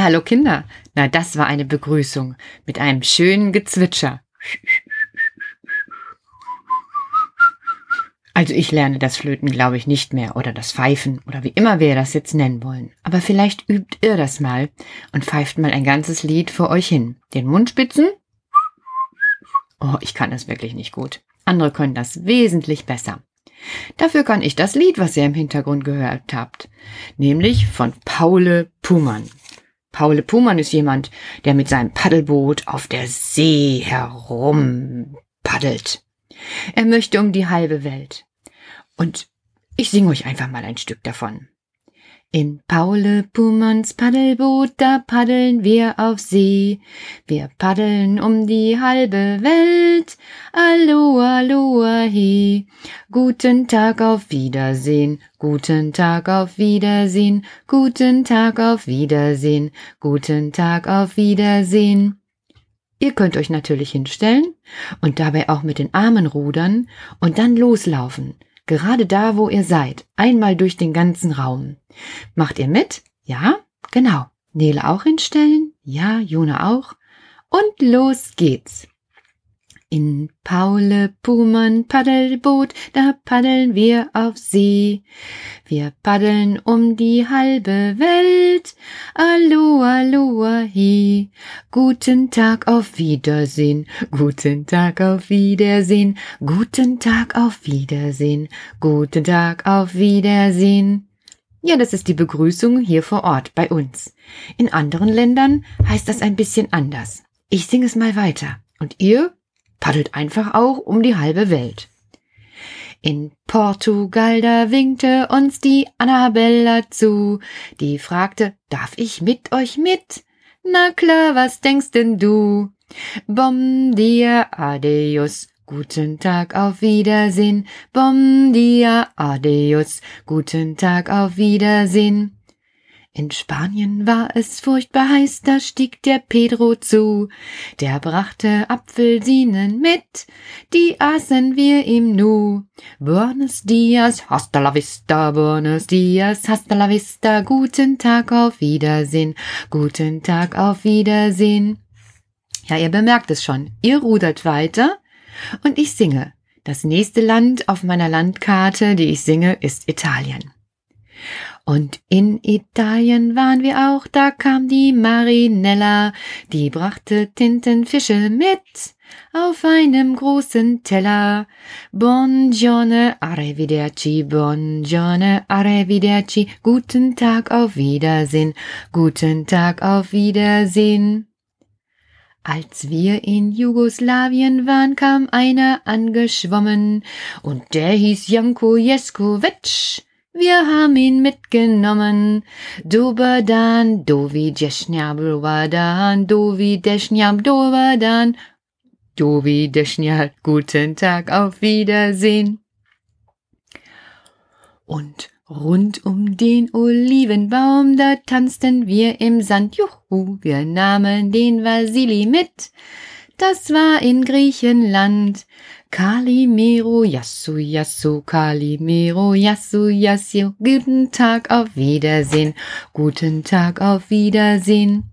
Ja, hallo Kinder. Na, das war eine Begrüßung mit einem schönen Gezwitscher. Also ich lerne das Flöten, glaube ich, nicht mehr oder das Pfeifen oder wie immer wir das jetzt nennen wollen. Aber vielleicht übt ihr das mal und pfeift mal ein ganzes Lied vor euch hin. Den Mundspitzen? Oh, ich kann das wirklich nicht gut. Andere können das wesentlich besser. Dafür kann ich das Lied, was ihr im Hintergrund gehört habt, nämlich von Paule Pumann. Paule Pumann ist jemand, der mit seinem Paddelboot auf der See herumpaddelt. Er möchte um die halbe Welt. Und ich singe euch einfach mal ein Stück davon. In Paule Pumanns Paddelboot, da paddeln wir auf See. Wir paddeln um die halbe Welt. Aloha, aloha, he. Guten Tag, auf Wiedersehen. Guten Tag, auf Wiedersehen. Guten Tag, auf Wiedersehen. Guten Tag, auf Wiedersehen. Ihr könnt euch natürlich hinstellen und dabei auch mit den Armen rudern und dann loslaufen. Gerade da, wo ihr seid. Einmal durch den ganzen Raum. Macht ihr mit? Ja? Genau. Nele auch hinstellen? Ja, Jona auch. Und los geht's. In Paule Pumann Paddelboot, da paddeln wir auf See. Wir paddeln um die halbe Welt. Aloha, aloha, he. Guten Tag, auf Wiedersehen. Guten Tag, auf Wiedersehen. Guten Tag, auf Wiedersehen. Guten Tag, auf Wiedersehen. Ja, das ist die Begrüßung hier vor Ort bei uns. In anderen Ländern heißt das ein bisschen anders. Ich singe es mal weiter. Und ihr paddelt einfach auch um die halbe Welt. In Portugal, da winkte uns die Annabella zu, die fragte, darf ich mit euch mit? Na klar, was denkst denn du? Bom dia, adios, guten Tag, auf Wiedersehen. Bom dia, adios, guten Tag, auf Wiedersehen. In Spanien war es furchtbar heiß, da stieg der Pedro zu. Der brachte Apfelsinen mit, die aßen wir ihm nu. Buenos dias, hasta la vista, buenos dias, hasta la vista, guten Tag, auf Wiedersehen, guten Tag, auf Wiedersehen. Ja, ihr bemerkt es schon, ihr rudert weiter und ich singe. Das nächste Land auf meiner Landkarte, die ich singe, ist Italien. Und in Italien waren wir auch, da kam die Marinella, die brachte Tintenfische mit auf einem großen Teller. Buongiorno, arrivederci, buongiorno, arrivederci, guten Tag, auf Wiedersehen, guten Tag, auf Wiedersehen. Als wir in Jugoslawien waren, kam einer angeschwommen, und der hieß Janko Jeskovic. Wir haben ihn mitgenommen. Doberdan, dovi deschniab, doberdan, dovi deschniab, doberdan. Dovi deschniab, guten Tag, auf Wiedersehen. Und rund um den Olivenbaum, da tanzten wir im Sand. Juhu, wir nahmen den Vasili mit. Das war in Griechenland. Kalimero, Yasu, Yasu, Kalimero, Yasu, Yasu. Guten Tag, auf Wiedersehen. Guten Tag, auf Wiedersehen.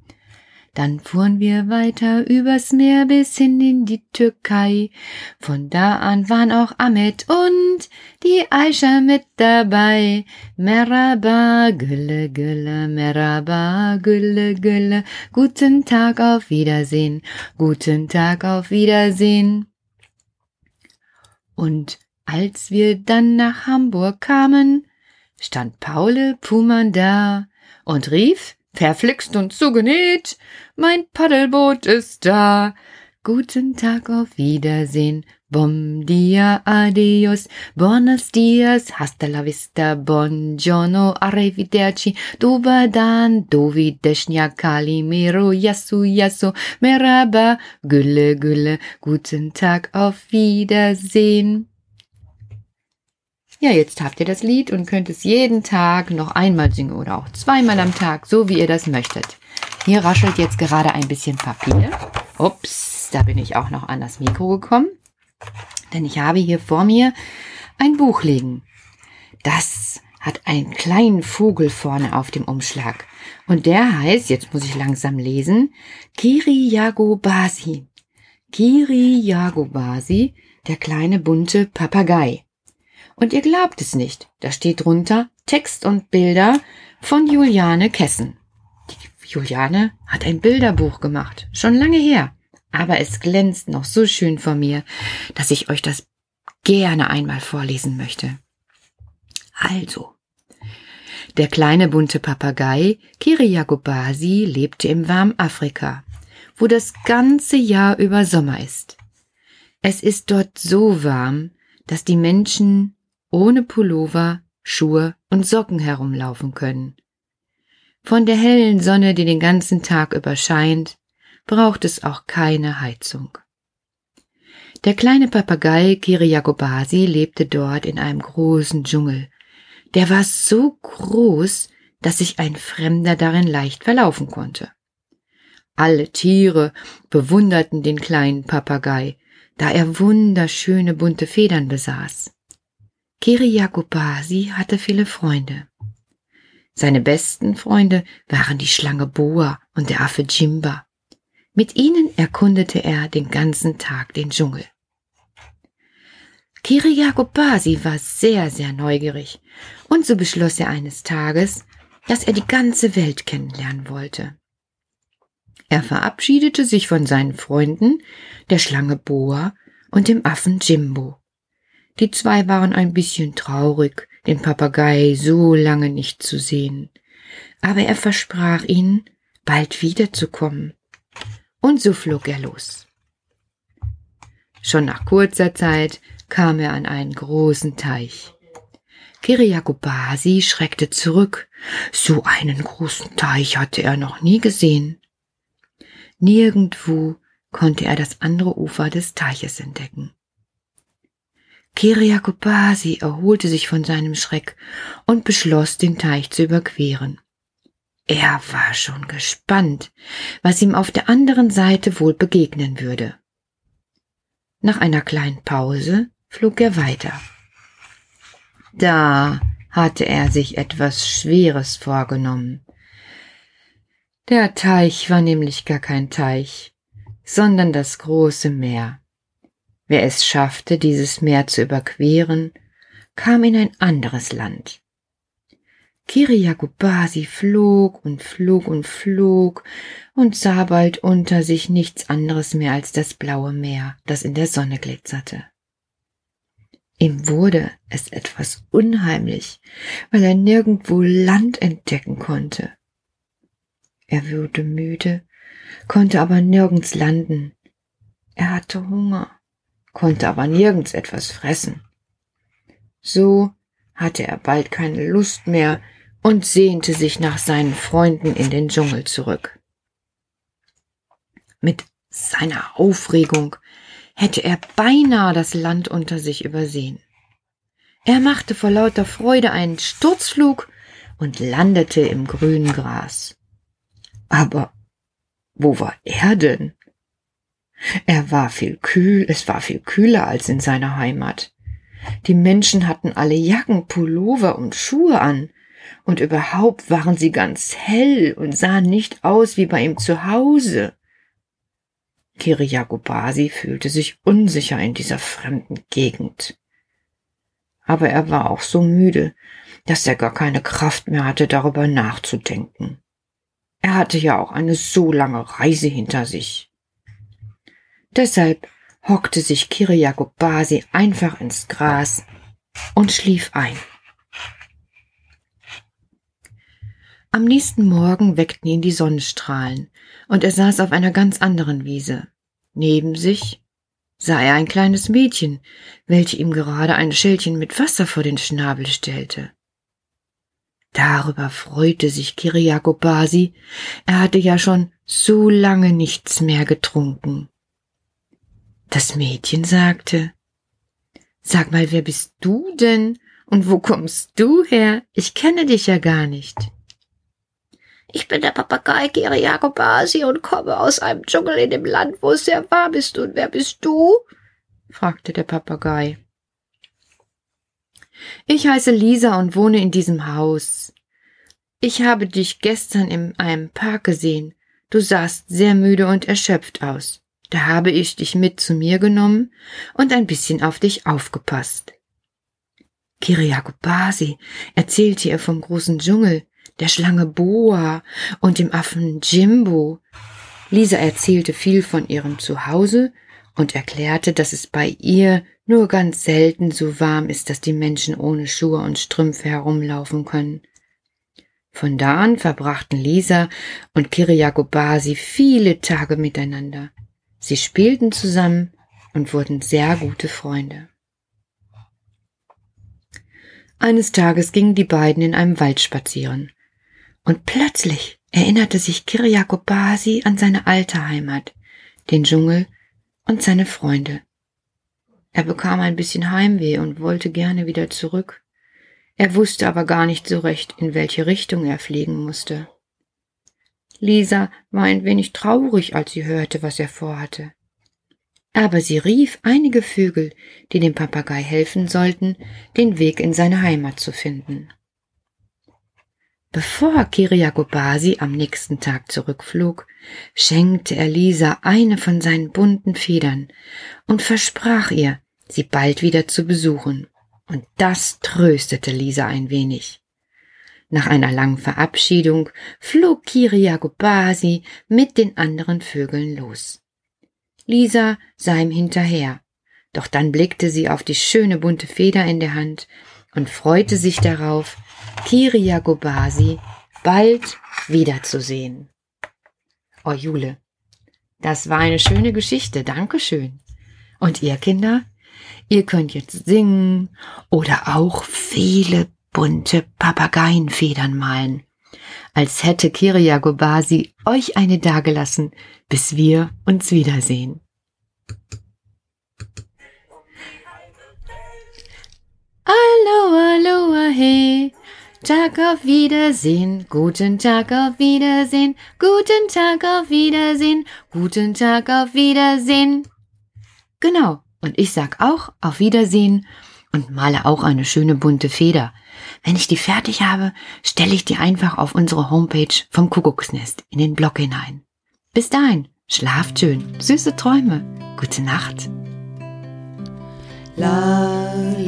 Dann fuhren wir weiter übers Meer bis hin in die Türkei. Von da an waren auch Ahmed und die Aisha mit dabei. Merhaba, Gülle, Gülle, Merhaba, Gülle, Gülle. Guten Tag, auf Wiedersehen. Guten Tag, auf Wiedersehen. Und als wir dann nach Hamburg kamen, stand Paule Pumann da und rief, verflixt und zugenäht, mein Paddelboot ist da. Guten Tag, auf Wiedersehen. Bom dia, adios, buenos dias, hasta la vista, buongiorno, arrivederci, dobadan, dovideshnia, kalimero, yasu, yasu, merhaba, gülle, gülle, guten Tag, auf Wiedersehen. Ja, jetzt habt ihr das Lied und könnt es jeden Tag noch einmal singen oder auch zweimal am Tag, so wie ihr das möchtet. Hier raschelt jetzt gerade ein bisschen Papier. Ups, da bin ich auch noch an das Mikro gekommen. Denn ich habe hier vor mir ein Buch liegen. Das hat einen kleinen Vogel vorne auf dem Umschlag. Und der heißt, jetzt muss ich langsam lesen, Kiriyagobasi. Kiriyagobasi, der kleine bunte Papagei. Und ihr glaubt es nicht, da steht drunter Text und Bilder von Juliane Kessen. Die Juliane hat ein Bilderbuch gemacht, schon lange her, aber es glänzt noch so schön vor mir, dass ich euch das gerne einmal vorlesen möchte. Also, der kleine bunte Papagei Kiriakobasi lebte im warmen Afrika, wo das ganze Jahr über Sommer ist. Es ist dort so warm, dass die Menschen ohne Pullover, Schuhe und Socken herumlaufen können. Von der hellen Sonne, die den ganzen Tag über scheint, braucht es auch keine Heizung. Der kleine Papagei Kiriakobasi lebte dort in einem großen Dschungel. Der war so groß, dass sich ein Fremder darin leicht verlaufen konnte. Alle Tiere bewunderten den kleinen Papagei, da er wunderschöne bunte Federn besaß. Kiriakopasi hatte viele Freunde. Seine besten Freunde waren die Schlange Boa und der Affe Jimba. Mit ihnen erkundete er den ganzen Tag den Dschungel. Kiriakopasi war sehr, sehr neugierig, und so beschloss er eines Tages, dass er die ganze Welt kennenlernen wollte. Er verabschiedete sich von seinen Freunden, der Schlange Boa und dem Affen Jimbo. Die zwei waren ein bisschen traurig, den Papagei so lange nicht zu sehen. Aber er versprach ihnen, bald wiederzukommen. Und so flog er los. Schon nach kurzer Zeit kam er an einen großen Teich. Kiriakobasi schreckte zurück. So einen großen Teich hatte er noch nie gesehen. Nirgendwo konnte er das andere Ufer des Teiches entdecken. Kiriakopasi erholte sich von seinem Schreck und beschloss, den Teich zu überqueren. Er war schon gespannt, was ihm auf der anderen Seite wohl begegnen würde. Nach einer kleinen Pause flog er weiter. Da hatte er sich etwas Schweres vorgenommen. Der Teich war nämlich gar kein Teich, sondern das große Meer. Wer es schaffte, dieses Meer zu überqueren, kam in ein anderes Land. Kiriakubasi flog und flog und flog und sah bald unter sich nichts anderes mehr als das blaue Meer, das in der Sonne glitzerte. Ihm wurde es etwas unheimlich, weil er nirgendwo Land entdecken konnte. Er wurde müde, konnte aber nirgends landen. Er hatte Hunger konnte aber nirgends etwas fressen. So hatte er bald keine Lust mehr und sehnte sich nach seinen Freunden in den Dschungel zurück. Mit seiner Aufregung hätte er beinahe das Land unter sich übersehen. Er machte vor lauter Freude einen Sturzflug und landete im grünen Gras. Aber wo war er denn? Er war viel kühl, es war viel kühler als in seiner Heimat. Die Menschen hatten alle Jacken, Pullover und Schuhe an, und überhaupt waren sie ganz hell und sahen nicht aus wie bei ihm zu Hause. Kiriakobasi fühlte sich unsicher in dieser fremden Gegend. Aber er war auch so müde, dass er gar keine Kraft mehr hatte, darüber nachzudenken. Er hatte ja auch eine so lange Reise hinter sich. Deshalb hockte sich Kiriakobasi einfach ins Gras und schlief ein. Am nächsten Morgen weckten ihn die Sonnenstrahlen, und er saß auf einer ganz anderen Wiese. Neben sich sah er ein kleines Mädchen, welche ihm gerade ein Schälchen mit Wasser vor den Schnabel stellte. Darüber freute sich Kiriakobasi, er hatte ja schon so lange nichts mehr getrunken. Das Mädchen sagte, Sag mal, wer bist du denn Und wo kommst du her? Ich kenne dich ja gar nicht. Ich bin der Papagei Kiriakobasi und komme aus einem Dschungel in dem Land, wo es sehr warm ist. Und wer bist du? fragte der Papagei. Ich heiße Lisa und wohne in diesem Haus. Ich habe dich gestern in einem Park gesehen. Du sahst sehr müde und erschöpft aus. Da habe ich dich mit zu mir genommen und ein bisschen auf dich aufgepasst. Kiriakobasi erzählte ihr vom großen Dschungel, der Schlange Boa und dem Affen Jimbo. Lisa erzählte viel von ihrem Zuhause und erklärte, dass es bei ihr nur ganz selten so warm ist, dass die Menschen ohne Schuhe und Strümpfe herumlaufen können. Von da an verbrachten Lisa und Kiriakobasi viele Tage miteinander. Sie spielten zusammen und wurden sehr gute Freunde. Eines Tages gingen die beiden in einem Wald spazieren. Und plötzlich erinnerte sich Kiriakobasi an seine alte Heimat, den Dschungel und seine Freunde. Er bekam ein bisschen Heimweh und wollte gerne wieder zurück. Er wusste aber gar nicht so recht, in welche Richtung er fliegen musste. Lisa war ein wenig traurig, als sie hörte, was er vorhatte. Aber sie rief einige Vögel, die dem Papagei helfen sollten, den Weg in seine Heimat zu finden. Bevor Kiriakobasi am nächsten Tag zurückflog, schenkte er Lisa eine von seinen bunten Federn und versprach ihr, sie bald wieder zu besuchen. Und das tröstete Lisa ein wenig. Nach einer langen Verabschiedung flog Kiriakobasi mit den anderen Vögeln los. Lisa sah ihm hinterher, doch dann blickte sie auf die schöne bunte Feder in der Hand und freute sich darauf, Kiriakobasi bald wiederzusehen. Oh Jule, das war eine schöne Geschichte, Dankeschön. Und ihr Kinder, ihr könnt jetzt singen oder auch viele bunte Papageienfedern malen, als hätte Kiriakobasi euch eine dagelassen, bis wir uns wiedersehen. Aloha, aloha, hey. Tag auf Wiedersehen, guten Tag auf Wiedersehen, guten Tag auf Wiedersehen, guten Tag auf Wiedersehen. Genau, und ich sag auch auf Wiedersehen und male auch eine schöne bunte Feder. Wenn ich die fertig habe, stelle ich die einfach auf unsere Homepage vom Kuckucksnest in den Blog hinein. Bis dahin, schlaft schön, süße Träume, gute Nacht. Lalelu,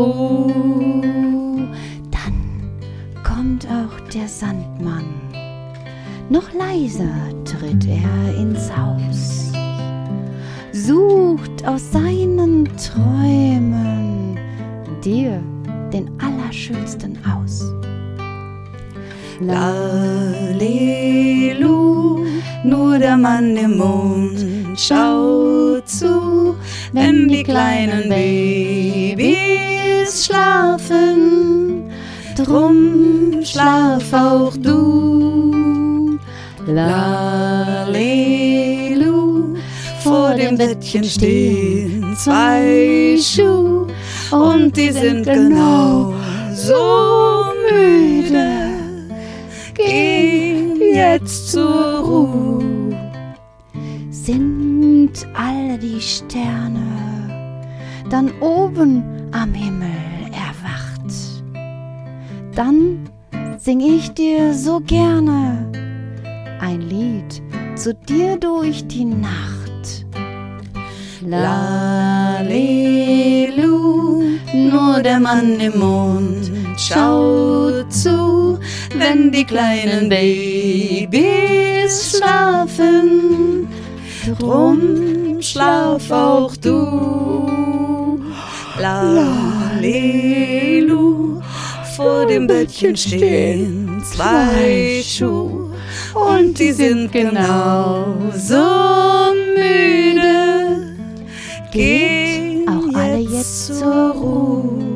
Ruhe. Dann kommt auch der Sandmann. Noch leiser tritt er ins Haus, sucht aus seinen Träumen dir den Allerschönsten aus. Lalelu, nur der Mann im Mond schaut zu, wenn die kleinen Babys schlafen. Drum schlaf auch du. Lalelu, vor dem Bettchen stehen zwei Schuhe und die sind genau so müde. Geh jetzt zur Ruhe. Sind alle die Sterne dann oben am Himmel erwacht? Dann sing ich dir so gerne ein Lied zu dir durch die Nacht. Lalelu, nur der Mann im Mond schaut zu, wenn die kleinen Babys schlafen. Drum schlaf auch du. Lalelu. Vor dem Bettchen stehen zwei Schuhe und die sind genauso müde. Gehen auch alle jetzt zur Ruhe.